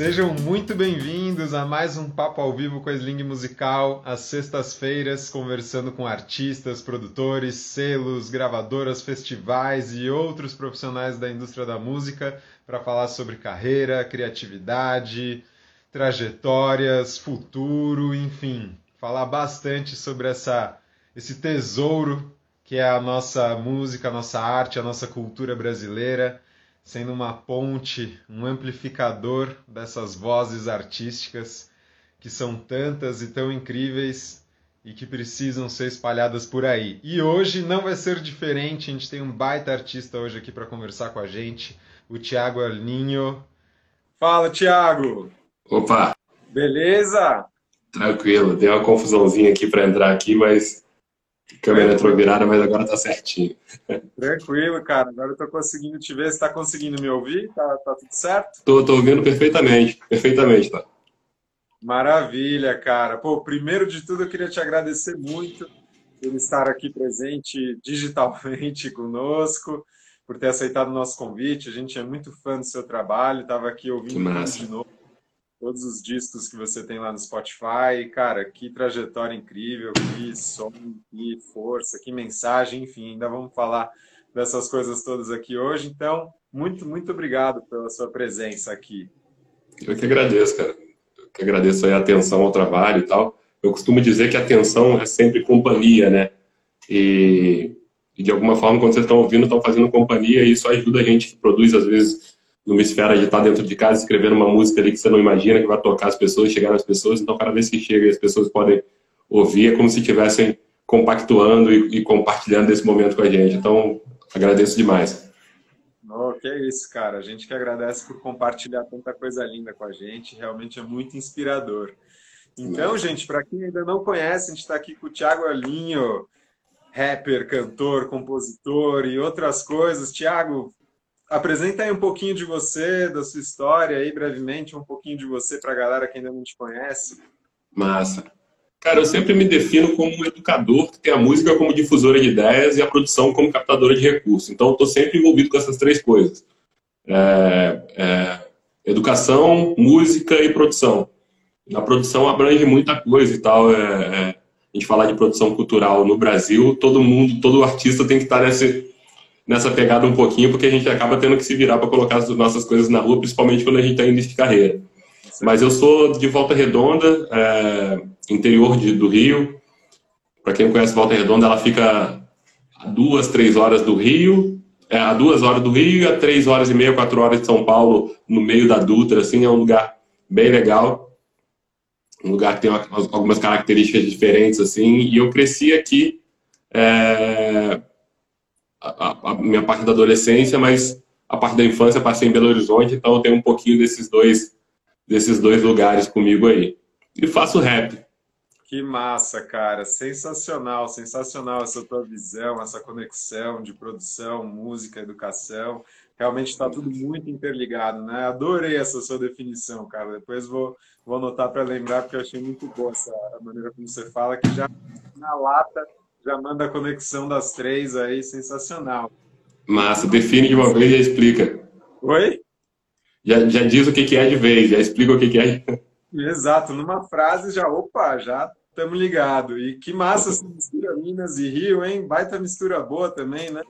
Sejam muito bem-vindos a mais um Papo ao Vivo com a Sling Musical, às sextas-feiras, conversando com artistas, produtores, selos, gravadoras, festivais e outros profissionais da indústria da música para falar sobre carreira, criatividade, trajetórias, futuro, enfim, falar bastante sobre essa, esse tesouro que é a nossa música, a nossa arte, a nossa cultura brasileira sendo uma ponte, um amplificador dessas vozes artísticas que são tantas e tão incríveis e que precisam ser espalhadas por aí. E hoje não vai ser diferente, a gente tem um baita artista hoje aqui para conversar com a gente, o Tiago Arninho. Fala, Tiago! Opa! Beleza? Tranquilo, deu uma confusãozinha aqui para entrar aqui, mas Câmera entrou virada, mas agora tá certinho. Tranquilo, cara. Agora eu tô conseguindo te ver. Você tá conseguindo me ouvir? Tá, tá tudo certo? Tô, tô ouvindo perfeitamente. Perfeitamente, tá. Maravilha, cara. Pô, primeiro de tudo, eu queria te agradecer muito por estar aqui presente digitalmente conosco, por ter aceitado o nosso convite. A gente é muito fã do seu trabalho. Estava aqui ouvindo de novo todos os discos que você tem lá no Spotify. Cara, que trajetória incrível, que som, que força, que mensagem, enfim, ainda vamos falar dessas coisas todas aqui hoje. Então, muito, muito obrigado pela sua presença aqui. Eu que agradeço, cara. Eu que agradeço a atenção ao trabalho e tal. Eu costumo dizer que atenção é sempre companhia, né? E, e de alguma forma, quando vocês estão ouvindo, estão fazendo companhia, e isso ajuda a gente que produz, às vezes, numa esfera de estar dentro de casa escrevendo uma música ali que você não imagina que vai tocar as pessoas, chegar nas pessoas. Então, cada vez que chega e as pessoas podem ouvir, é como se estivessem compactuando e, e, compartilhando esse momento com a gente. Então, agradeço demais. Oh, que é isso, cara. A gente que agradece por compartilhar tanta coisa linda com a gente. Realmente é muito inspirador. Então, gente, para quem ainda não conhece, a gente está aqui com o Thiago Alinho, rapper, cantor, compositor e outras coisas. Tiago, Apresenta aí um pouquinho de você, da sua história aí, brevemente, um pouquinho de você para a galera que ainda não te conhece. Massa. Cara, eu sempre me defino como um educador que tem a música como difusora de ideias e a produção como captadora de recursos. Então, eu estou sempre envolvido com essas três coisas. É, é, educação, música e produção. Na produção abrange muita coisa e tal. É, é, a gente falar de produção cultural no Brasil, todo mundo, todo artista tem que estar nesse, nessa pegada um pouquinho, porque a gente acaba tendo que se virar para colocar as nossas coisas na rua, principalmente quando a gente está indo de carreira. Mas eu sou de Volta Redonda, é, interior de, do Rio. Para quem não conhece Volta Redonda, ela fica a duas, três horas do Rio, é, a duas horas do Rio e a três horas e meia, quatro horas de São Paulo, no meio da Dutra, assim, é um lugar bem legal. Um lugar que tem algumas características diferentes, assim, e eu cresci aqui é, a, a, minha parte da adolescência, mas a parte da infância passei em Belo Horizonte, então eu tenho um pouquinho desses dois, desses dois lugares comigo aí. E faço rap. Que massa, cara. Sensacional, sensacional essa tua visão, essa conexão de produção, música, educação. Realmente está tudo muito interligado, né? Adorei essa sua definição, cara. Depois vou, vou anotar para lembrar, porque eu achei muito boa essa maneira como você fala, que já na lata já manda a conexão das três aí, sensacional. Massa, define de uma vez e já explica. Oi? Já, já diz o que, que é de vez, já explica o que, que é. Exato, numa frase já, opa, já estamos ligados. E que massa essa mistura Minas e Rio, hein? Baita mistura boa também, né?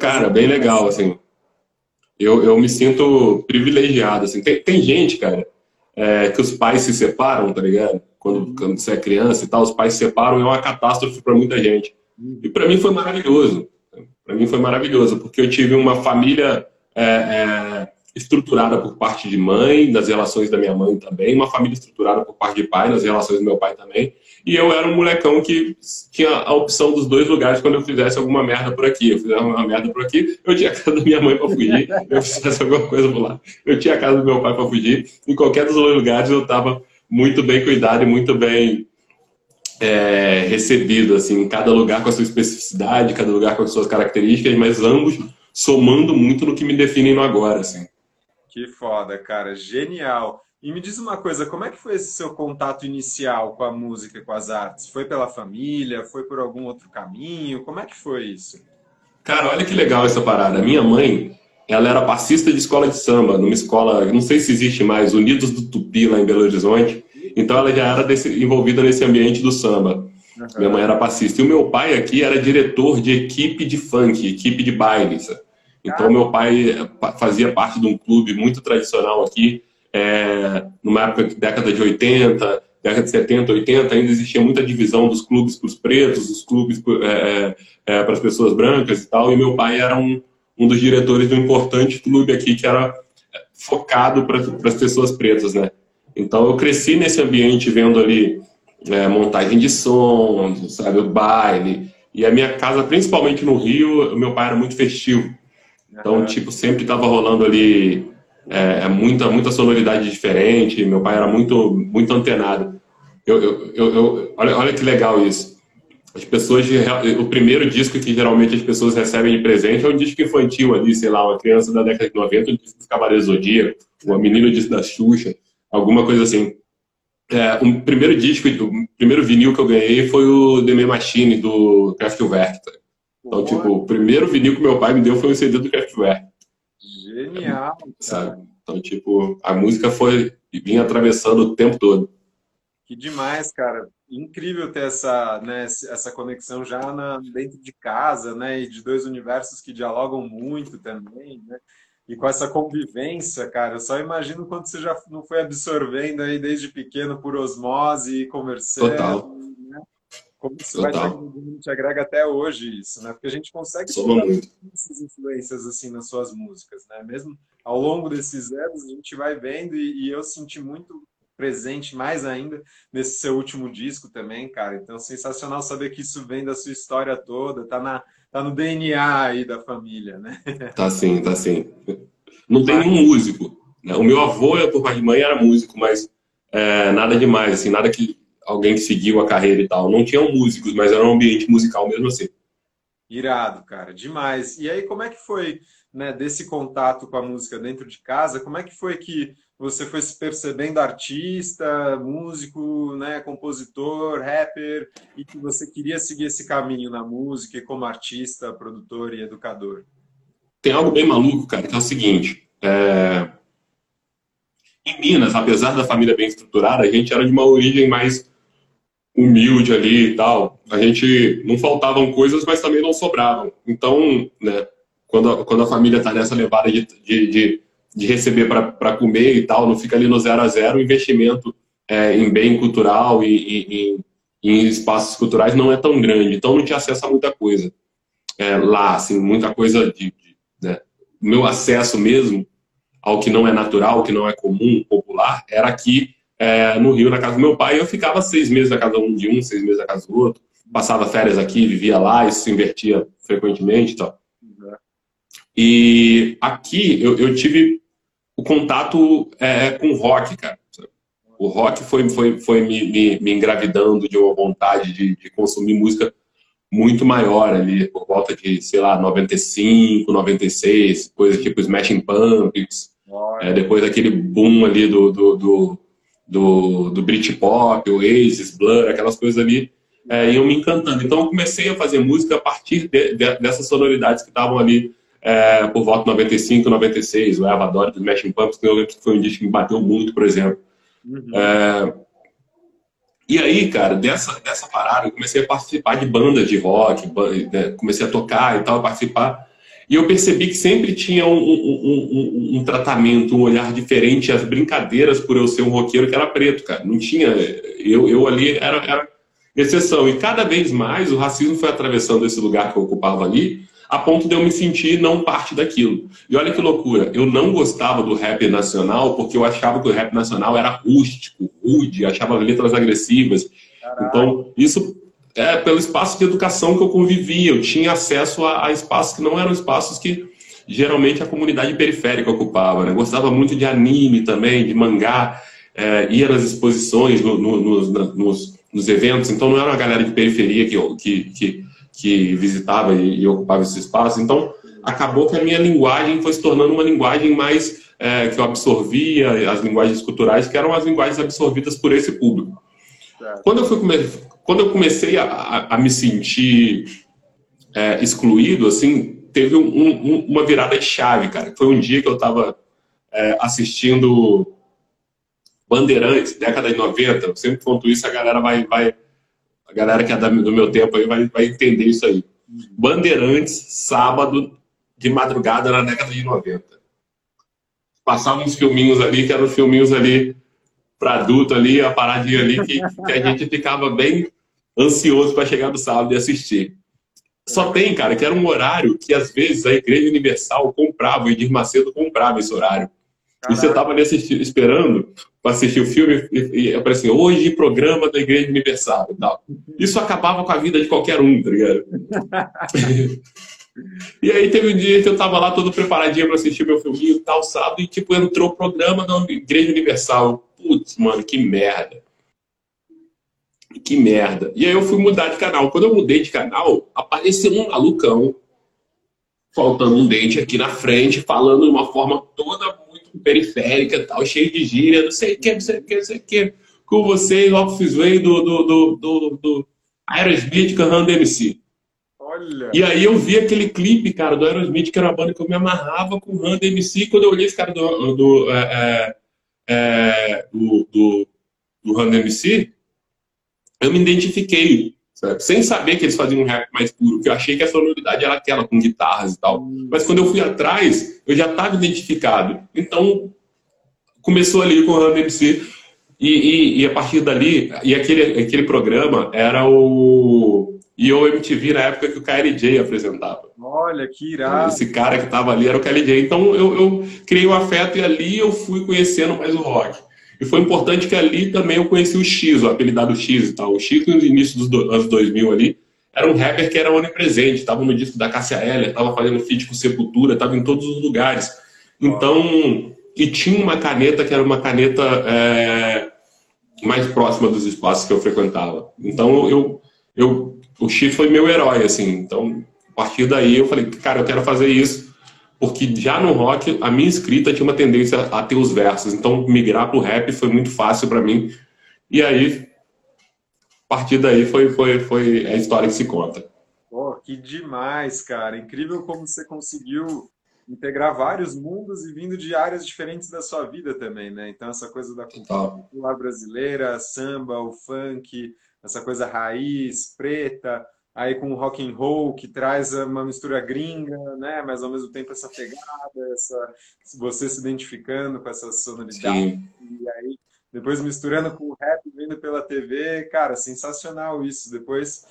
Cara, bem legal, assim. Eu, eu me sinto privilegiado, assim. Tem, tem gente, cara, é, que os pais se separam, tá ligado? Quando, quando você é criança e tal, os pais se separam, é uma catástrofe para muita gente. E para mim foi maravilhoso. Para mim foi maravilhoso, porque eu tive uma família é, é, estruturada por parte de mãe, nas relações da minha mãe também, uma família estruturada por parte de pai, nas relações do meu pai também. E eu era um molecão que tinha a opção dos dois lugares quando eu fizesse alguma merda por aqui. Eu fizesse uma merda por aqui, eu tinha a casa da minha mãe para fugir, eu fizesse alguma coisa por lá. Eu tinha a casa do meu pai para fugir, em qualquer dos dois lugares eu estava muito bem cuidado e muito bem é, recebido, assim, cada lugar com a sua especificidade, cada lugar com as suas características, mas ambos somando muito no que me definem no agora, assim. Que foda, cara, genial. E me diz uma coisa, como é que foi esse seu contato inicial com a música, com as artes? Foi pela família? Foi por algum outro caminho? Como é que foi isso? Cara, olha que legal essa parada. Minha mãe, ela era passista de escola de samba, numa escola, não sei se existe mais, Unidos do Tupi, lá em Belo Horizonte. Então ela já era desse, envolvida nesse ambiente do samba. Uhum. Minha mãe era passista. E o meu pai aqui era diretor de equipe de funk, equipe de baile. Sabe? Então, meu pai eh, fazia parte de um clube muito tradicional aqui, é, numa época, década de 80, década de 70, 80, ainda existia muita divisão dos clubes para os pretos, dos clubes é, é, para as pessoas brancas e tal, e meu pai era um, um dos diretores de um importante clube aqui que era focado para as pessoas pretas, né? Então, eu cresci nesse ambiente vendo ali é, montagem de som, sabe, o baile, e a minha casa, principalmente no Rio, meu pai era muito festivo. Então, tipo, sempre estava rolando ali é, muita, muita sonoridade diferente. Meu pai era muito, muito antenado. Eu, eu, eu, olha, olha que legal isso. As pessoas, o primeiro disco que geralmente as pessoas recebem de presente é um disco infantil ali, sei lá, uma criança da década de 90, um disco do Cavaleiro Zodíaco, uma menina disco da Xuxa, alguma coisa assim. É, o primeiro disco, o primeiro vinil que eu ganhei foi o The Machine, do Kraftwerk. Tá? Então, Boa. tipo, o primeiro vinil que meu pai me deu foi o CD do Kraftwerk. Genial. Sabe? Então, tipo, a música foi vinha atravessando o tempo todo. Que demais, cara. Incrível ter essa, né, essa conexão já na, dentro de casa, né? E de dois universos que dialogam muito também, né? E com essa convivência, cara, eu só imagino quanto você já não foi absorvendo aí desde pequeno por osmose e conversando. Total como isso vai te agrega até hoje isso, né? Porque a gente consegue muito essas influências assim nas suas músicas, né? Mesmo ao longo desses anos a gente vai vendo e, e, eu senti muito presente mais ainda nesse seu último disco também, cara. Então sensacional saber que isso vem da sua história toda, tá na tá no DNA aí da família, né? Tá sim, tá sim. Não tem nenhum músico. Né? O meu avô, por pai de mãe, era músico, mas é, nada demais, assim, nada que alguém que seguiu a carreira e tal. Não tinham músicos, mas era um ambiente musical mesmo assim. Irado, cara, demais. E aí, como é que foi, né, desse contato com a música dentro de casa? Como é que foi que você foi se percebendo artista, músico, né, compositor, rapper, e que você queria seguir esse caminho na música como artista, produtor e educador? Tem algo bem maluco, cara, que é o seguinte. É... Em Minas, apesar da família bem estruturada, a gente era de uma origem mais humilde ali e tal, a gente não faltavam coisas, mas também não sobravam. Então, né, quando a, quando a família está nessa levada de, de, de, de receber para comer e tal, não fica ali no zero a zero, o investimento é, em bem cultural e, e, em espaços culturais não é tão grande. Então, não tinha acesso a muita coisa é, lá, assim, muita coisa de, de né, meu acesso mesmo ao que não é natural, que não é comum, popular, era aqui é, no Rio, na casa do meu pai. Eu ficava seis meses na casa um de um, seis meses na casa do outro. Passava férias aqui, vivia lá, isso se invertia frequentemente e tal. E aqui eu, eu tive o contato é, com o rock, cara. O rock foi, foi, foi me, me, me engravidando de uma vontade de, de, consumir música muito maior ali, por volta de, sei lá, 95, 96, coisa tipo Smashing Pumpkins, é, depois daquele boom ali do, do, do do, do Britpop, Oasis, Blur, aquelas coisas ali, é, iam me encantando. Então eu comecei a fazer música a partir de, de, dessas sonoridades que estavam ali é, por volta de 95, 96, o Eva Dora, do Smashing Pumpkins, que eu lembro que foi um disco que me bateu muito, por exemplo. Uhum. É, e aí, cara, dessa, dessa parada, eu comecei a participar de bandas de rock, né, comecei a tocar e tal, participar. E eu percebi que sempre tinha um, um, um, um, tratamento, um olhar diferente às brincadeiras por eu ser um roqueiro que era preto, cara. Não tinha. Eu, eu ali era, era exceção. E cada vez mais o racismo foi atravessando esse lugar que eu ocupava ali, a ponto de eu me sentir não parte daquilo. E olha que loucura, eu não gostava do rap nacional porque eu achava que o rap nacional era rústico, rude, achava letras agressivas. Caralho. Então, isso é, pelo espaço de educação que eu convivia. Eu tinha acesso a, a, espaços que não eram espaços que geralmente a comunidade periférica ocupava. Né? Gostava muito de anime também, de mangá, é, ia nas exposições, no, no, nos, nos, nos, eventos. Então não era uma galera de periferia que, que, que, que visitava e, e, ocupava esse espaço. Então acabou que a minha linguagem foi se tornando uma linguagem mais é, que eu absorvia, as linguagens culturais, que eram as linguagens absorvidas por esse público. Quando eu fui quando eu comecei a, a, a me sentir é, excluído, assim, teve um, um, uma virada de chave, cara. Foi um dia que eu estava é, assistindo Bandeirantes, década de 90. Eu sempre conto isso, a galera vai, vai a galera que é do meu tempo aí vai, vai entender isso aí. Bandeirantes, sábado de madrugada na década de 90. Passavam uns filminhos ali, que eram filminhos ali para adulto ali, a paradinha ali, que, que a gente ficava bem ansioso para chegar no sábado e assistir. Só tem, cara, que era um horário que às vezes a Igreja Universal comprava, o Edir Macedo comprava esse horário. Caraca. E você estava ali assistindo, esperando para assistir o filme e, e aparecia hoje programa da Igreja Universal e tal. Isso acabava com a vida de qualquer um, tá ligado? e aí teve um dia que eu tava lá todo preparadinho para assistir meu filminho e tal, sábado, e tipo, entrou o programa da Igreja Universal. Putz, mano, que merda. Que merda. E aí eu fui mudar de canal. Quando eu mudei de canal, apareceu um malucão faltando um dente aqui na frente, falando de uma forma toda muito periférica, tal, cheio de gíria, não sei o que, não sei o que, não sei o que. Com vocês, Office Way do, do, do, do, do Aerosmith cantando MC. Olha. E aí eu vi aquele clipe, cara, do Aerosmith, que era uma banda que eu me amarrava com o Rand MC. Quando eu olhei esse cara do, do, é, é, é do, do, do Rand MC, eu me identifiquei, sabe? sem saber que eles faziam um rap mais puro, que eu achei que a sonoridade era aquela, com guitarras e tal. Hum. Mas quando eu fui atrás, eu já estava identificado. Então, começou ali com o Run MC, e, e, e, a partir dali, e aquele, aquele programa era o Yo MTV na época que o KLJ apresentava. Olha, que irado. Esse cara que estava ali era o KLJ. Então eu, eu criei um afeto e ali eu fui conhecendo mais o rock. E foi importante que ali também eu conheci o X, o apelidado X e tal. O X, no início dos anos 2000 ali, era um rapper que era onipresente, estava no disco da Cássia Eller, estava fazendo feat com Sepultura, estava em todos os lugares. Então, e tinha uma caneta que era uma caneta é, mais próxima dos espaços que eu frequentava. Então, eu, eu, o X foi meu herói, assim. Então, a partir daí eu falei, cara, eu quero fazer isso porque já no rock a minha escrita tinha uma tendência a ter os versos, então migrar para o rap foi muito fácil para mim. E aí, a partir daí foi, foi, foi a história que se conta. Oh, que demais, cara! Incrível como você conseguiu integrar vários mundos e vindo de áreas diferentes da sua vida também, né? Então essa coisa da cultura brasileira, samba, o funk, essa coisa raiz, preta, aí com o rock and roll que traz uma mistura gringa, né? Mas ao mesmo tempo essa pegada, essa você se identificando com essa sonoridade Sim. e aí depois misturando com o rap vindo pela TV, cara, sensacional isso. Depois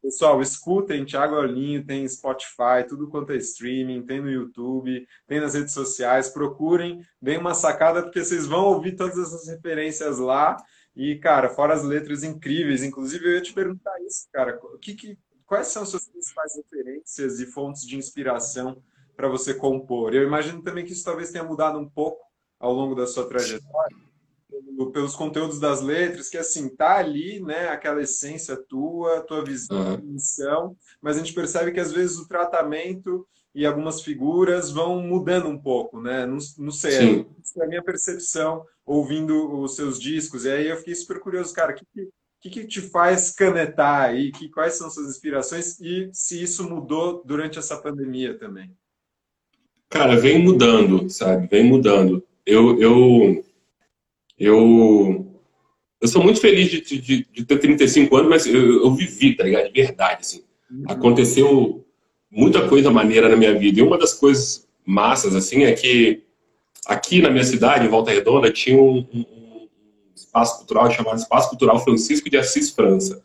Pessoal, escutem Thiago Orlinho, tem Spotify, tudo quanto é streaming, tem no YouTube, tem nas redes sociais, procurem, deem uma sacada, porque vocês vão ouvir todas essas referências lá. E, cara, fora as letras incríveis, inclusive eu ia te perguntar isso, cara, o que, que quais são as suas principais referências e fontes de inspiração para você compor? Eu imagino também que isso talvez tenha mudado um pouco ao longo da sua trajetória, pelos conteúdos das letras, que assim, tá ali, né, aquela essência tua, tua visão, uhum. missão, mas a gente percebe que às vezes o tratamento e algumas figuras vão mudando um pouco, né? Não, não sei, é a minha percepção ouvindo os seus discos. E aí eu fiquei super curioso, cara, o que, que, que, te faz canetar aí? Que, quais são suas inspirações e se isso mudou durante essa pandemia também? Cara, vem mudando, sabe? Vem mudando. Eu, eu, eu, eu sou muito feliz de, de, de ter 35 anos, mas eu, eu, vivi, tá ligado? De verdade, assim. Uhum. Aconteceu muita coisa maneira na minha vida. E uma das coisas massas, assim, é que aqui na minha cidade, em Volta Redonda, tinha um, um espaço cultural chamado Espaço Cultural Francisco de Assis França.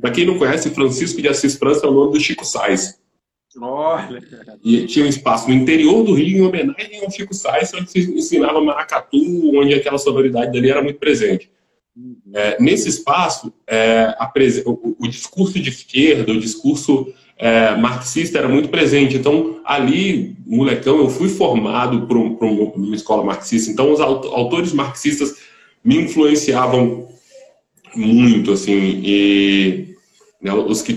Para quem não conhece, Francisco de Assis França é o nome do Chico Sainz. Olha. E tinha um espaço no interior do Rio, em homenagem ao Chico Sainz, onde se ensinava maracatu, onde aquela sonoridade dali era muito presente. Uhum. É, nesse espaço, é, o, o, discurso de esquerda, o discurso é, marxista era muito presente. Então, ali, molecão, eu fui formado por, um, por uma escola marxista. Então, os autores marxistas me influenciavam muito, assim, e né, os que,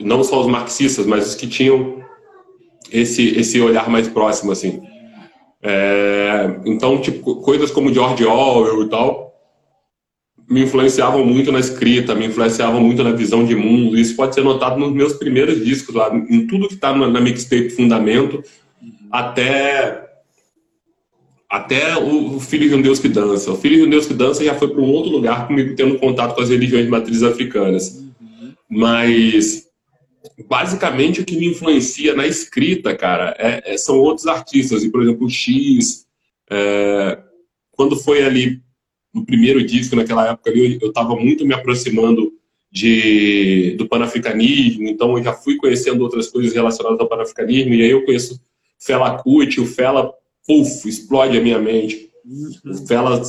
não só os marxistas, mas os que tinham esse, esse olhar mais próximo, assim. É, então, tipo, coisas como George Orwell e tal, me influenciavam muito na escrita, me influenciavam muito na visão de mundo. Isso pode ser notado nos meus primeiros discos, lá, em tudo que está na, mixtape Fundamento, até até o, Filho de um Deus que Dança. O Filho de um Deus que Dança já foi para um outro lugar comigo tendo contato com as religiões de matrizes africanas. Mas basicamente o que me influencia na escrita, cara, é, é, são outros artistas. E, por exemplo, o X, é, quando foi ali no primeiro disco, naquela época ali, eu estava muito me aproximando de, do panafricanismo, então eu já fui conhecendo outras coisas relacionadas ao panafricanismo, e aí eu conheço Fela Kuti, o Fela, puf, explode a minha mente. O Fela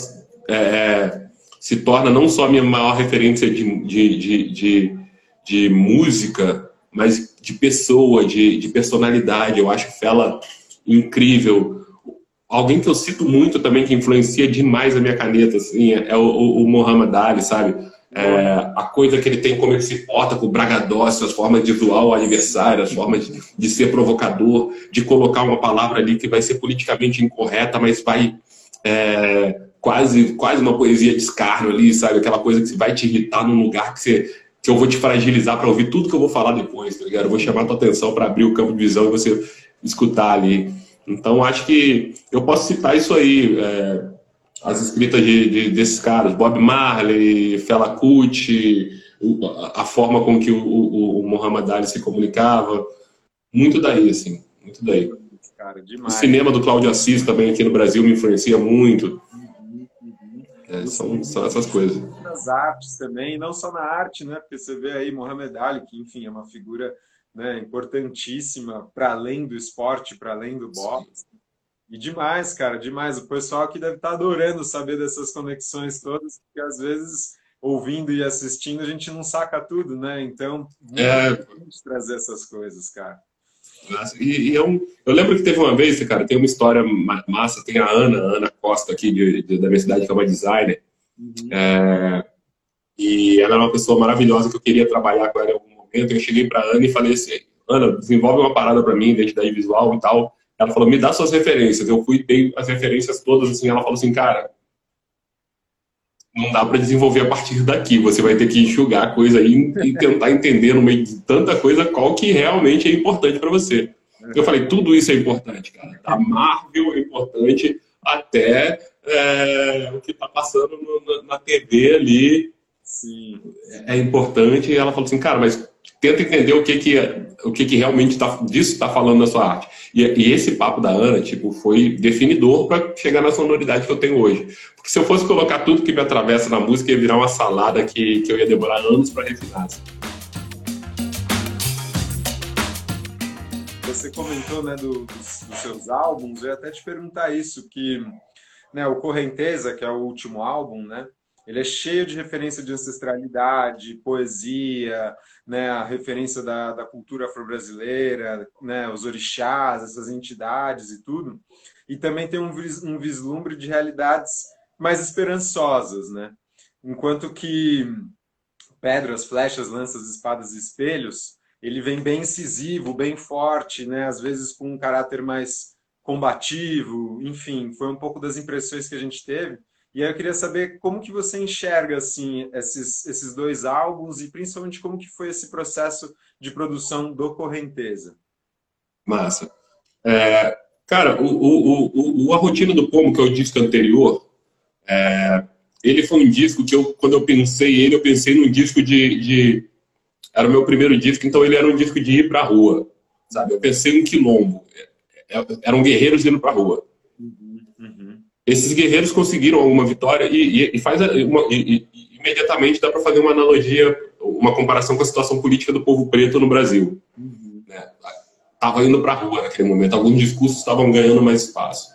é, é, se torna não só a minha maior referência de, de, de, de, de música, mas de pessoa, de, de personalidade. Eu acho Fela incrível Alguém que eu cito muito também, que influencia demais a minha caneta, assim, é o, o, Muhammad Ali, sabe? É, a coisa que ele tem, como ele se porta com o bragadócio, as formas de zoar o aniversário, as formas de, de, ser provocador, de colocar uma palavra ali que vai ser politicamente incorreta, mas vai é, quase, quase uma poesia de escárnio ali, sabe? Aquela coisa que vai te irritar num lugar que, você, que eu vou te fragilizar para ouvir tudo que eu vou falar depois, tá ligado? Eu vou chamar a tua atenção para abrir o campo de visão e você escutar ali. Então, acho que eu posso citar isso aí, é, as escritas de, de, desses caras, Bob Marley, Fela Kuti, a forma com que o, o, o Muhammad Ali se comunicava, muito daí, assim, muito daí. Cara, o cinema do Cláudio Assis também aqui no Brasil me influencia muito. Uhum, uhum. É, são, são essas coisas. Nas artes também, não só na arte, né? Porque você vê aí Muhammad Ali, que enfim é uma figura né, importantíssima para além do esporte, para além do boxe. E demais, cara, demais. O pessoal aqui deve estar tá adorando saber dessas conexões todas, porque às vezes, ouvindo e assistindo, a gente não saca tudo, né? Então, é importante trazer essas coisas, cara. E, e eu, eu, lembro que teve uma vez, cara, tem uma história massa, tem a Ana, a Ana Costa aqui de, de, da minha cidade, que é uma designer. Uhum. É, e ela é uma pessoa maravilhosa que eu queria trabalhar com ela momento, eu cheguei para Ana e falei assim, Ana, desenvolve uma parada para mim, identidade visual e tal. Ela falou, me dá suas referências. Eu fui dei as referências todas, assim, ela falou assim, cara, não dá para desenvolver a partir daqui. Você vai ter que enxugar a coisa aí e tentar entender no meio de tanta coisa qual que realmente é importante para você. Eu falei, tudo isso é importante, cara. Da Marvel é importante até é, o que está passando no, na TV ali. Sim. É importante. E ela falou assim, cara, mas tenta entender o que que, o que, que realmente tá, disso está falando na sua arte. E, e, esse papo da Ana, tipo, foi definidor para chegar na sonoridade que eu tenho hoje. Porque se eu fosse colocar tudo que me atravessa na música, ia virar uma salada que, que eu ia demorar anos para refinar. Você comentou, né, do, dos, dos, seus álbuns, eu ia até te perguntar isso, que né, o Correnteza, que é o último álbum, né, ele é cheio de referência de ancestralidade, poesia, né, a referência da, da cultura afro-brasileira, né, os orixás, essas entidades e tudo. E também tem um, um vislumbre de realidades mais esperançosas, né? Enquanto que pedras, flechas, lanças, espadas e espelhos, ele vem bem incisivo, bem forte, né? Às vezes com um caráter mais combativo, enfim, foi um pouco das impressões que a gente teve. E aí eu queria saber como que você enxerga assim esses, esses dois álbuns e principalmente como que foi esse processo de produção do Correnteza. Massa. É, cara, o, o, o, A Rotina do Pomo, que é o disco anterior, é, ele foi um disco que eu, quando eu pensei ele, eu pensei num disco de, de, Era o meu primeiro disco, então ele era um disco de ir pra rua, sabe? Eu pensei em quilombo. É, é, eram guerreiros indo pra rua. Esses guerreiros conseguiram alguma vitória e, e, e faz uma, e, imediatamente dá para fazer uma analogia, uma comparação com a situação política do povo preto no Brasil. Uhum. Tava indo para a rua naquele momento, alguns discursos estavam ganhando mais espaço.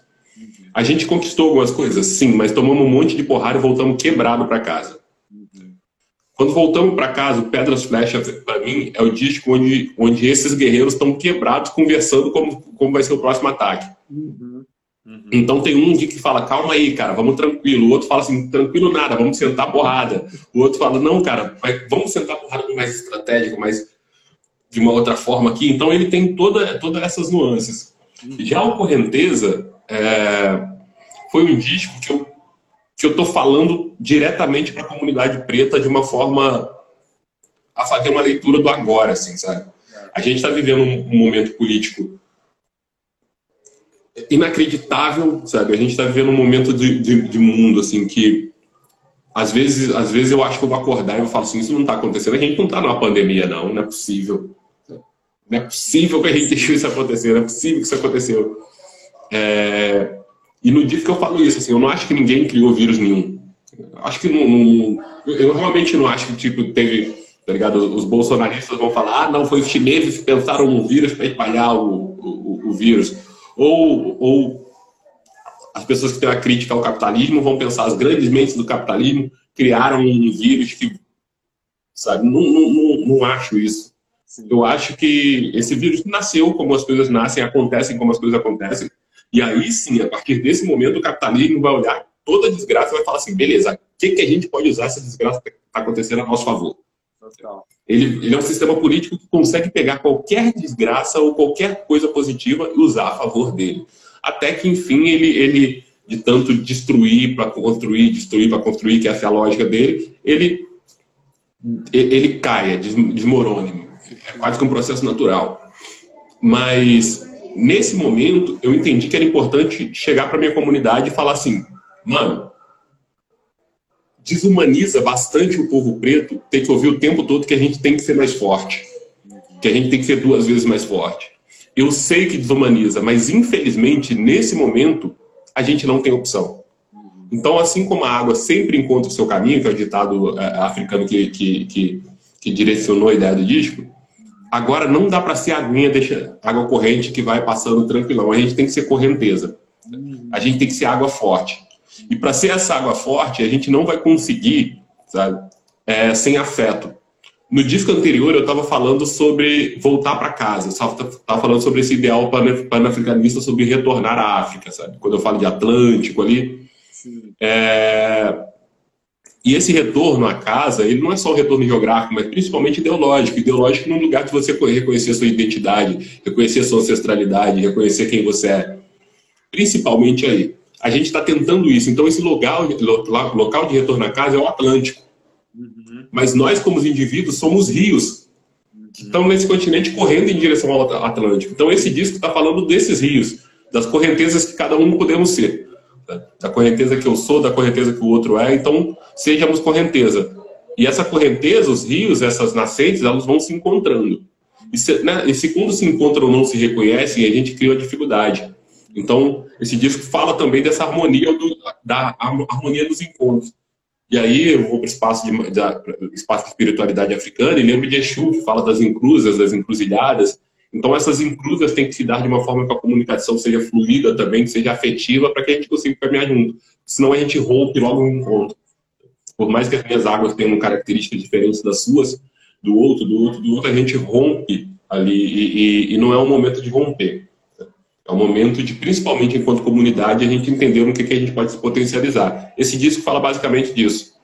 A gente conquistou algumas coisas, sim, mas tomamos um monte de porrada e voltamos quebrado para casa. Uhum. Quando voltamos para casa, Pedras Flechas, para mim, é o disco onde, onde esses guerreiros estão quebrados, conversando como, como vai ser o próximo ataque. Uhum. Uhum. Então tem um que fala, calma aí, cara, vamos tranquilo. O outro fala assim, tranquilo nada, vamos sentar porrada. O outro fala, não, cara, vamos sentar porrada mais estratégico, mais de uma outra forma aqui. Então ele tem toda, todas essas nuances. Uhum. Já o Correnteza é, foi um disco que eu que eu estou falando diretamente para a comunidade preta de uma forma a fazer uma leitura do agora, assim, sabe? A gente está vivendo um, um momento político inacreditável, sabe? A gente está vivendo um momento de, de, de, mundo, assim, que às vezes, às vezes eu acho que eu vou acordar e eu falo assim, isso não está acontecendo. A gente não está numa pandemia, não, não é possível. Não é possível que a gente deixou isso acontecer, não é possível que isso aconteceu. É... E no dia que eu falo isso, assim, eu não acho que ninguém criou vírus nenhum. Acho que não, não, eu realmente não acho que tipo teve, tá ligado? Os bolsonaristas vão falar, ah, não, foi os chineses que pensaram no vírus para espalhar o, o, o, vírus. Ou, ou as pessoas que têm uma crítica ao capitalismo vão pensar, as grandes mentes do capitalismo criaram um vírus que, sabe? Não, não, não, não acho isso. Eu acho que esse vírus nasceu como as coisas nascem, acontecem como as coisas acontecem. E aí sim, a partir desse momento, o capitalismo vai olhar toda a desgraça e vai falar assim: beleza, o que, que a gente pode usar essa desgraça que está acontecendo a nosso favor? Ele, ele, é um sistema político que consegue pegar qualquer desgraça ou qualquer coisa positiva e usar a favor dele. Até que, enfim, ele, ele de tanto destruir para construir, destruir para construir, que essa é a lógica dele, ele, ele caia, desmorone. É quase que um processo natural. Mas nesse momento, eu entendi que era importante chegar para minha comunidade e falar assim, mano, desumaniza bastante o povo preto ter que ouvir o tempo todo que a gente tem que ser mais forte, que a gente tem que ser duas vezes mais forte. Eu sei que desumaniza, mas infelizmente, nesse momento, a gente não tem opção. Então, assim como a água sempre encontra o seu caminho, que é o ditado é, africano que, que, que, que direcionou a ideia do disco, Agora não dá para ser aguinha, deixa água corrente que vai passando tranquilão. A gente tem que ser correnteza. A gente tem que ser água forte. E para ser essa água forte, a gente não vai conseguir, sabe, é, sem afeto. No disco anterior, eu estava falando sobre voltar para casa. Estava falando sobre esse ideal panafricanista sobre retornar à África, sabe? Quando eu falo de Atlântico ali. É, e esse retorno à casa, ele não é só retorno geográfico, mas principalmente ideológico. Ideológico num lugar que você reconhecer sua identidade, reconhecer sua ancestralidade, reconhecer quem você é. Principalmente aí. A gente está tentando isso. Então, esse local, local de retorno à casa é o Atlântico. Uhum. Mas nós, como indivíduos, somos rios que estão nesse continente correndo em direção ao Atlântico. Então, esse disco está falando desses rios, das correntezas que cada um podemos ser da correnteza que eu sou, da correnteza que o outro é, então sejamos correnteza. E essa correnteza, os rios, essas nascentes, elas vão se encontrando. E, se, né, e se quando se encontram não se reconhecem, a gente cria uma dificuldade. Então, esse disco fala também dessa harmonia, do, da harmonia dos encontros. E aí eu vou para o espaço de, da, espaço de espiritualidade africana e lembro de Exu, que fala das encruzas, das encruzilhadas, então, essas inclusas têm que se dar de uma forma que a comunicação seja fluida também, que seja afetiva, para que a gente consiga caminhar junto. Senão a gente rompe logo no encontro. Por mais que as minhas águas tenham características diferentes das suas, do outro, do outro, do outro, a gente rompe ali. E, e, e não é um momento de romper. É um momento de, principalmente enquanto comunidade, a gente entender no que, que a gente pode se potencializar. Esse disco fala basicamente disso.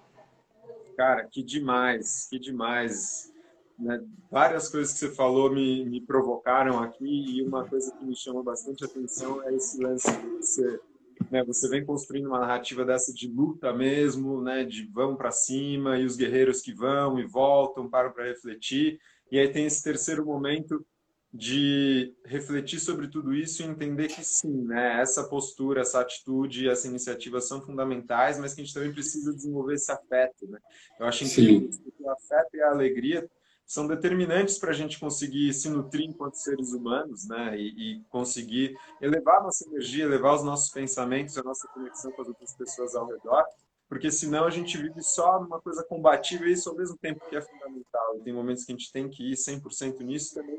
Cara, que demais, que demais. Né? Várias coisas que você falou me, me provocaram aqui e uma coisa que me chama bastante atenção é esse lance que você, né, você vem construindo uma narrativa dessa de luta mesmo, né, de vão para cima e os guerreiros que vão e voltam, param para refletir. E aí tem esse terceiro momento de refletir sobre tudo isso e entender que sim, né, essa postura, essa atitude, essa iniciativa são fundamentais, mas que a gente também precisa desenvolver esse afeto, né? Eu acho incrível que o afeto e a alegria são determinantes para a gente conseguir se nutrir enquanto seres humanos, né? E, e, conseguir elevar a nossa energia, elevar os nossos pensamentos, a nossa conexão com as outras pessoas ao redor, porque senão a gente vive só numa coisa combatível e isso ao mesmo tempo que é fundamental. E tem momentos que a gente tem que ir 100% nisso também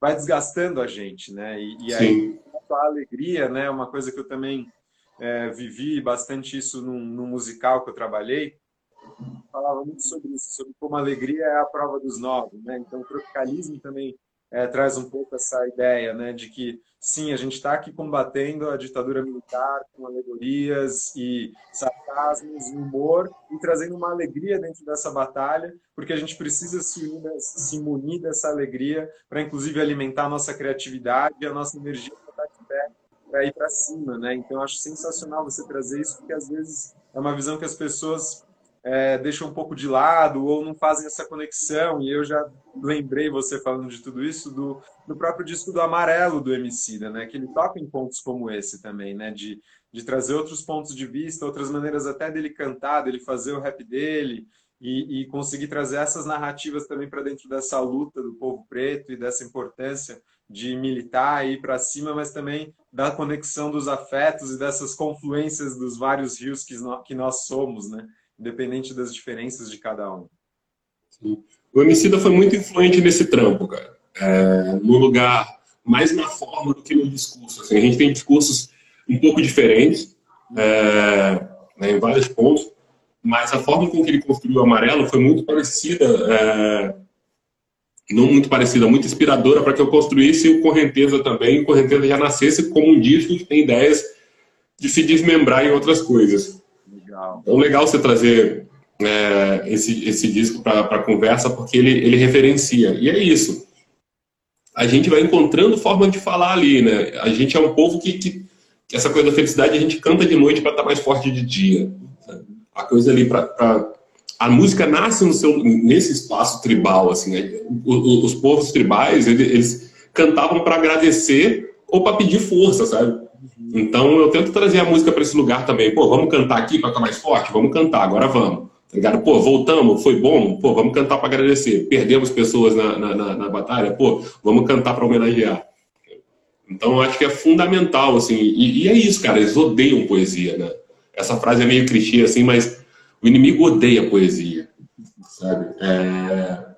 vai desgastando a gente, né? E, e aí a alegria, né? Uma coisa que eu também é, vivi bastante isso num, num musical que eu trabalhei falava muito sobre isso, sobre como a alegria é a prova dos nove, né? Então, o tropicalismo também é, traz um pouco essa ideia, né, de que sim, a gente está aqui combatendo a ditadura militar com alegorias e sarcasmos, e humor e trazendo uma alegria dentro dessa batalha, porque a gente precisa se, unir, se munir dessa alegria para, inclusive, alimentar a nossa criatividade e a nossa energia para para ir para cima, né? Então acho sensacional você trazer isso, porque às vezes é uma visão que as pessoas é, deixam um pouco de lado ou não fazem essa conexão. E eu já lembrei você falando de tudo isso do, do próprio disco do Amarelo do Emicida, né? Que ele toca em pontos como esse também, né? De, de trazer outros pontos de vista, outras maneiras até dele cantar, dele fazer o rap dele e, e conseguir trazer essas narrativas também para dentro dessa luta do povo preto e dessa importância de militar e ir para cima, mas também da conexão dos afetos e dessas confluências dos vários rios que que nós somos, né? Independente das diferenças de cada um. Sim. O Emicida foi muito influente nesse trampo, cara. É, no lugar, mais na forma do que no discurso. Assim, a gente tem discursos um pouco diferentes, é, né, em vários pontos, mas a forma com que ele construiu o Amarelo foi muito parecida, é, não muito parecida, muito inspiradora para que eu construísse o Correnteza também, o Correnteza já nascesse como um disco que tem ideias de se desmembrar em outras coisas. Então, legal você trazer é, esse, esse disco para a conversa, porque ele, ele referencia. E é isso. A gente vai encontrando forma de falar ali, né? A gente é um povo que, que, essa coisa da felicidade a gente canta de noite para estar tá mais forte de dia. A coisa ali para a música nasce no seu, nesse espaço tribal, assim. Né? Os, os povos tribais, eles cantavam para agradecer ou para pedir força, sabe? Então eu tento trazer a música para esse lugar também. Pô, vamos cantar aqui para ficar mais forte? Vamos cantar, agora vamos. Tá ligado? Pô, voltamos, foi bom? Pô, vamos cantar para agradecer. Perdemos pessoas na, na, na, na batalha? Pô, vamos cantar para homenagear. Então eu acho que é fundamental, assim. E, e, é isso, cara, eles odeiam poesia, né? Essa frase é meio clichê, assim, mas o inimigo odeia poesia, sabe? É...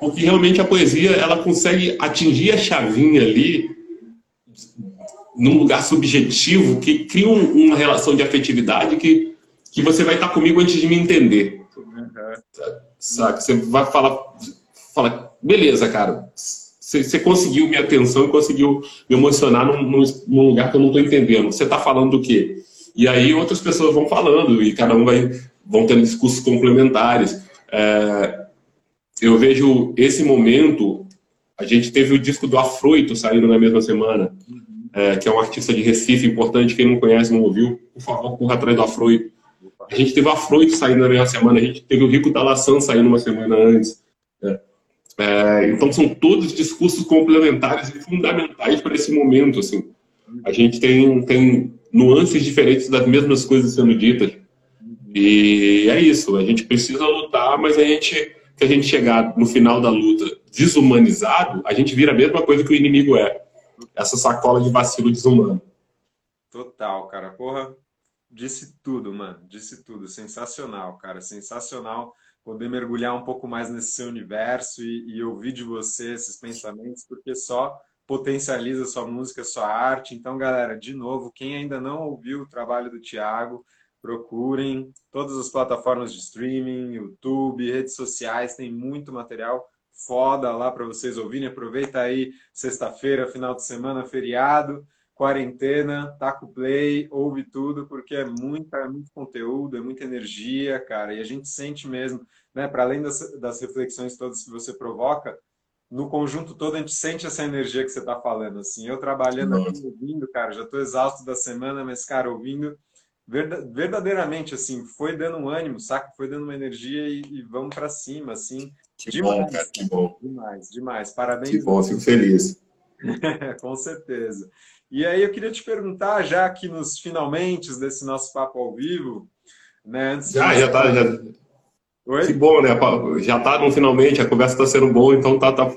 Porque realmente a poesia, ela consegue atingir a chavinha ali num lugar subjetivo que cria um, uma relação de afetividade que, que você vai estar comigo antes de me entender. Uhum. Sabe? Você vai falar, fala, beleza, cara, você, conseguiu minha atenção e conseguiu me emocionar num, num, lugar que eu não estou entendendo. Você está falando do quê? E aí outras pessoas vão falando e cada um vai vão tendo discursos complementares. É, eu vejo esse momento. A gente teve o disco do Afroito saindo na mesma semana é, que é um artista de Recife importante, quem não conhece, não ouviu, por favor, corra atrás do Afroito. A gente teve o Afroito saindo na mesma semana, a gente teve o Rico Talassan saindo uma semana antes. É. É, então são todos discursos complementares e fundamentais para esse momento. Assim. A gente tem, tem nuances diferentes das mesmas coisas sendo ditas. E é isso, a gente precisa lutar, mas a gente, se a gente chegar no final da luta desumanizado, a gente vira a mesma coisa que o inimigo é essa sacola de vacilo desumano. Total, cara. Porra, disse tudo, mano. Disse tudo. Sensacional, cara. Sensacional poder mergulhar um pouco mais nesse seu universo e, e ouvir de você esses pensamentos, porque só potencializa sua música, sua arte. Então, galera, de novo, quem ainda não ouviu o trabalho do Thiago, procurem todas as plataformas de streaming, YouTube, redes sociais, tem muito material foda lá para vocês ouvirem. Aproveita aí sexta-feira, final de semana, feriado, quarentena, taca o play, ouve tudo, porque é, muita, é muito conteúdo, é muita energia, cara. E a gente sente mesmo, né? Para além das, das reflexões todas que você provoca, no conjunto todo a gente sente essa energia que você está falando. Assim, eu trabalhando aqui, ouvindo, cara, já estou exausto da semana, mas, cara, ouvindo verdadeiramente assim foi dando um ânimo saca foi dando uma energia e, e vamos para cima assim que demais, bom, cara, que bom. Demais, demais. Parabéns. Que bom, fico feliz. Com certeza. E aí eu queria te perguntar, já aqui nos finalmente desse nosso papo ao vivo, né? Antes já, de... já tá. Já... Oi? Que bom, né? Já tá no finalmente, a conversa está sendo boa, então tá, tá.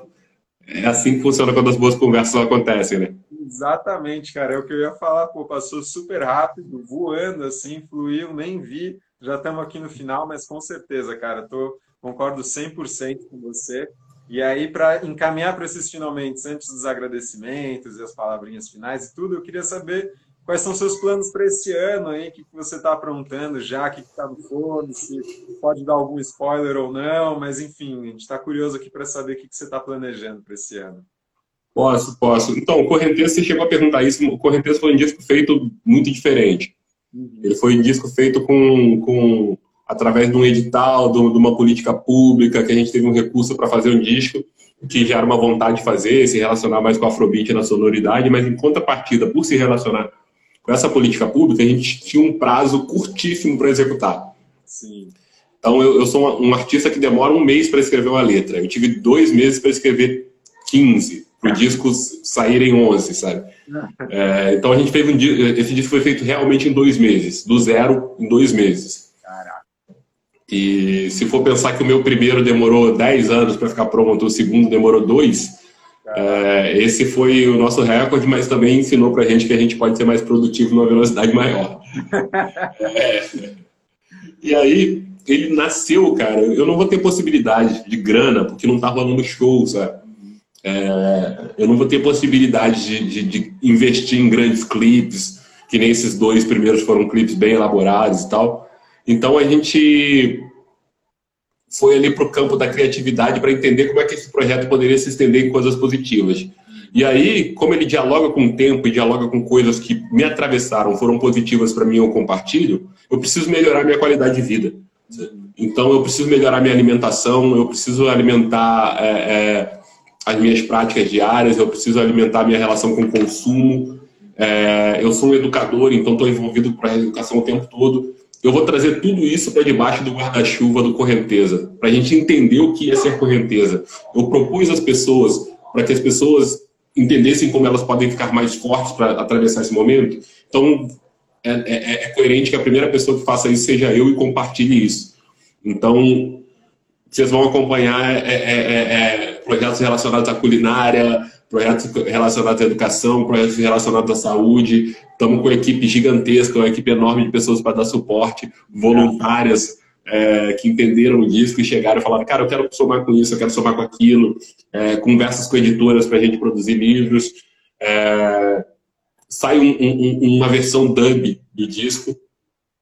É assim que funciona quando as boas conversas acontecem, né? Exatamente, cara. É o que eu ia falar, pô, passou super rápido, voando assim, fluiu, nem vi. Já estamos aqui no final, mas com certeza, cara, tô concordo 100% com você. E aí, para encaminhar para esses finalmente, antes dos agradecimentos e as palavrinhas finais e tudo, eu queria saber quais são seus planos para esse ano aí, o que, que você está aprontando já, o que está no forno, se pode dar algum spoiler ou não, mas enfim, a gente está curioso aqui para saber o que, que você está planejando para esse ano. Posso, posso. Então, o Correnteza, você chegou a perguntar isso, o Correnteza foi um disco feito muito diferente. Uhum. Ele foi um disco feito com, com através de um edital, de uma política pública, que a gente teve um recurso para fazer um disco. que já era uma vontade de fazer, se relacionar mais com a Afrobeat na sonoridade, mas em contrapartida, por se relacionar com essa política pública, a gente tinha um prazo curtíssimo para executar. Sim. Então, eu, eu sou um artista que demora um mês para escrever uma letra. Eu tive dois meses para escrever 15, para o disco saírem 11, sabe? É, então, a gente fez um esse disco foi feito realmente em dois meses, do zero em dois meses. E se for pensar que o meu primeiro demorou 10 anos para ficar pronto, o segundo demorou dois, é, esse foi o nosso recorde, mas também ensinou para a gente que a gente pode ser mais produtivo numa velocidade maior. é, e aí, ele nasceu, cara. Eu não vou ter possibilidade de grana, porque não tá rolando show, sabe? É, eu não vou ter possibilidade de, de, de, investir em grandes clipes, que nem esses dois primeiros foram clipes bem elaborados e tal. Então a gente foi ali para o campo da criatividade para entender como é que esse projeto poderia se estender em coisas positivas. E aí, como ele dialoga com o tempo e dialoga com coisas que me atravessaram, foram positivas para mim, eu compartilho, eu preciso melhorar minha qualidade de vida. Então, eu preciso melhorar minha alimentação, eu preciso alimentar é, é, as minhas práticas diárias, eu preciso alimentar minha relação com o consumo. É, eu sou um educador, então estou envolvido com a educação o tempo todo. Eu vou trazer tudo isso para debaixo do guarda-chuva do Correnteza, para a gente entender o que é ser correnteza. Eu propus às pessoas, para que as pessoas entendessem como elas podem ficar mais fortes para atravessar esse momento. Então, é, é, é, coerente que a primeira pessoa que faça isso seja eu e compartilhe isso. Então, vocês vão acompanhar é, é, é, é projetos relacionados à culinária, projetos relacionados à educação, projetos relacionados à saúde. Estamos com uma equipe gigantesca, uma equipe enorme de pessoas para dar suporte, voluntárias é, que entenderam o disco e chegaram e falaram: cara, eu quero somar com isso, eu quero somar com aquilo. É, conversas com editoras para a gente produzir livros. É, sai um, um, uma versão dub do disco.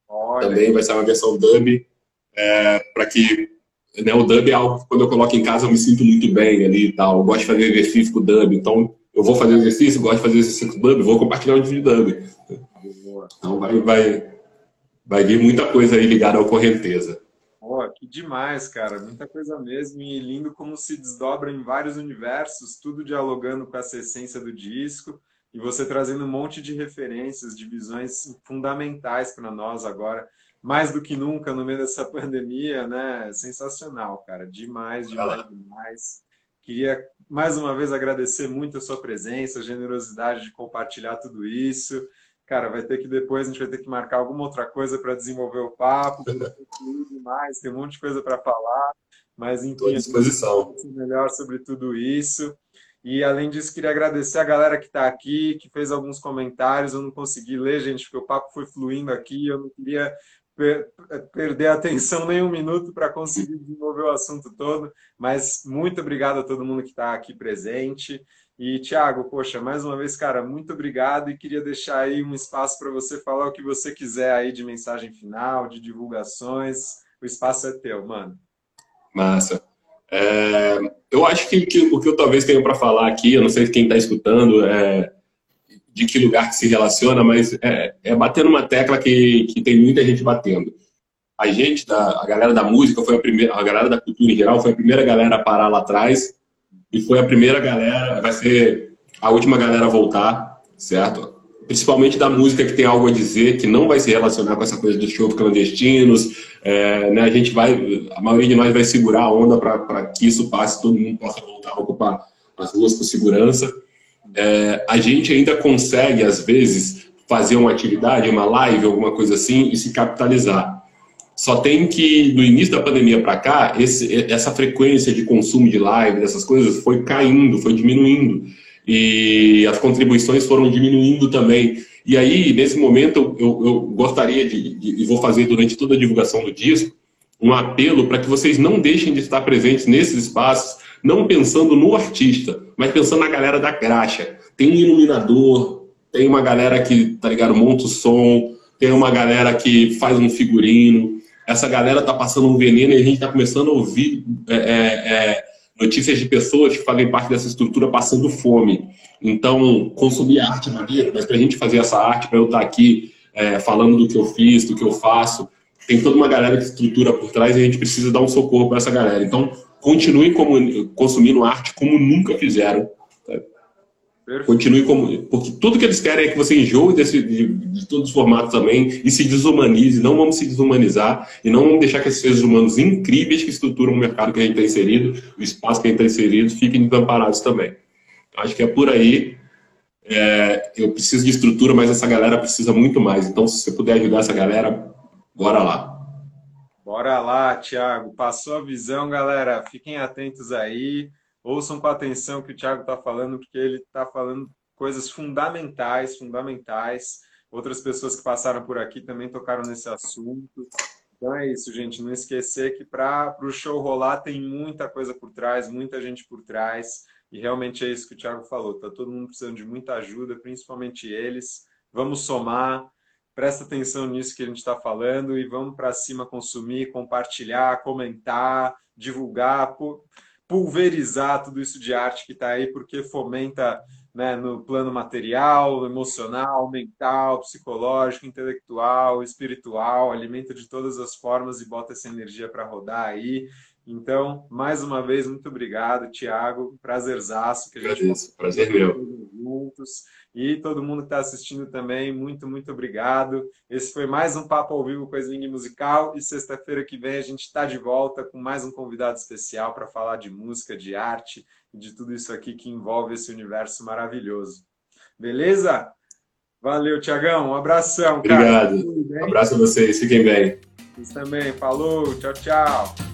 Olha. Também vai sair uma versão dub. É, para que né, o dub é algo que quando eu coloco em casa eu me sinto muito bem ali e tal. Eu gosto de fazer exercício com dub, então eu vou fazer exercício, gosto de fazer exercício com dub, vou compartilhar um vídeo de dub. Então vai, vai, vai vir muita coisa aí ligada ao correnteza. Oh, que demais, cara. Muita coisa mesmo. E lindo como se desdobra em vários universos, tudo dialogando com essa essência do disco. E você trazendo um monte de referências, de visões fundamentais para nós agora mais do que nunca no meio dessa pandemia, né? Sensacional, cara. Demais, demais, demais. Queria mais uma vez agradecer muito a sua presença, a generosidade de compartilhar tudo isso. Cara, vai ter que depois a gente vai ter que marcar alguma outra coisa para desenvolver o papo, mais, tem um monte de coisa para falar, mas enfim, à disposição. melhor sobre tudo isso. E além disso, queria agradecer a galera que está aqui, que fez alguns comentários. Eu não consegui ler, gente, porque o papo foi fluindo aqui. Eu não queria perder a atenção nem um minuto para conseguir desenvolver o assunto todo, mas muito obrigado a todo mundo que está aqui presente. E, Tiago, poxa, mais uma vez, cara, muito obrigado e queria deixar aí um espaço para você falar o que você quiser aí de mensagem final, de divulgações. O espaço é teu, mano. Massa. É, eu acho que, que, o que eu talvez tenha para falar aqui, eu não sei quem está escutando, é, de que lugar que se relaciona, mas é, é bater numa tecla que, que tem muita gente batendo. A gente, da, a galera da música, foi a primeira, a galera da cultura em geral, foi a primeira galera a parar lá atrás e foi a primeira galera, vai ser a última galera a voltar, certo? Principalmente da música que tem algo a dizer, que não vai se relacionar com essa coisa dos shows clandestinos. É, né, a gente vai, a maioria de nós vai segurar a onda para que isso passe, todo mundo possa voltar a ocupar as ruas com segurança é, a gente ainda consegue, às vezes, fazer uma atividade, uma live, alguma coisa assim, e se capitalizar. Só tem que, do início da pandemia para cá, esse, essa frequência de consumo de live, dessas coisas, foi caindo, foi diminuindo. E as contribuições foram diminuindo também. E aí, nesse momento, eu, eu gostaria de, e vou fazer durante toda a divulgação do disco, um apelo para que vocês não deixem de estar presentes nesses espaços, não pensando no artista, mas pensando na galera da graxa. Tem um iluminador, tem uma galera que, tá ligado, monta o som, tem uma galera que faz um figurino. Essa galera tá passando um veneno e a gente tá começando a ouvir é, é, é notícias de pessoas que fazem parte dessa estrutura passando fome. Então, consumir arte é maneiro, mas para a gente fazer essa arte, para eu estar tá aqui é, falando do que eu fiz, do que eu faço, tem toda uma galera que estrutura por trás e a gente precisa dar um socorro para essa galera. Então, continuem como, consumindo arte como nunca fizeram. Continue como. Porque tudo que eles querem é que você enjoe desse, de, de, todos os formatos também e se desumanize. Não vamos se desumanizar e não vamos deixar que esses seres humanos incríveis que estruturam o mercado que a gente está inserido, o espaço que a gente está inserido, fiquem desamparados também. Acho que é por aí. É, eu preciso de estrutura, mas essa galera precisa muito mais. Então, se você puder ajudar essa galera, bora lá. Bora lá, Thiago. Passou a visão, galera. Fiquem atentos aí ouçam com atenção o que o Thiago está falando, porque ele está falando coisas fundamentais, fundamentais. Outras pessoas que passaram por aqui também tocaram nesse assunto. Então é isso, gente. Não esquecer que para o show rolar tem muita coisa por trás, muita gente por trás. E realmente é isso que o Thiago falou. Tá todo mundo precisando de muita ajuda, principalmente eles. Vamos somar. Presta atenção nisso que a gente está falando e vamos para cima consumir, compartilhar, comentar, divulgar pulverizar tudo isso de arte que está aí, porque fomenta né, no plano material, emocional, mental, psicológico, intelectual, espiritual, alimenta de todas as formas e bota essa energia para rodar aí. Então, mais uma vez, muito obrigado, Tiago. Prazerzaço que a gente. Prazer meu. Juntos. E todo mundo que está assistindo também, muito, muito obrigado. Esse foi mais um Papo ao Vivo com a Sling Musical. E sexta-feira que vem a gente está de volta com mais um convidado especial para falar de música, de arte e de tudo isso aqui que envolve esse universo maravilhoso. Beleza? Valeu, Tiagão. Um abração. Obrigado. Um abraço a vocês. Fiquem bem. Vocês também. Falou. Tchau, tchau.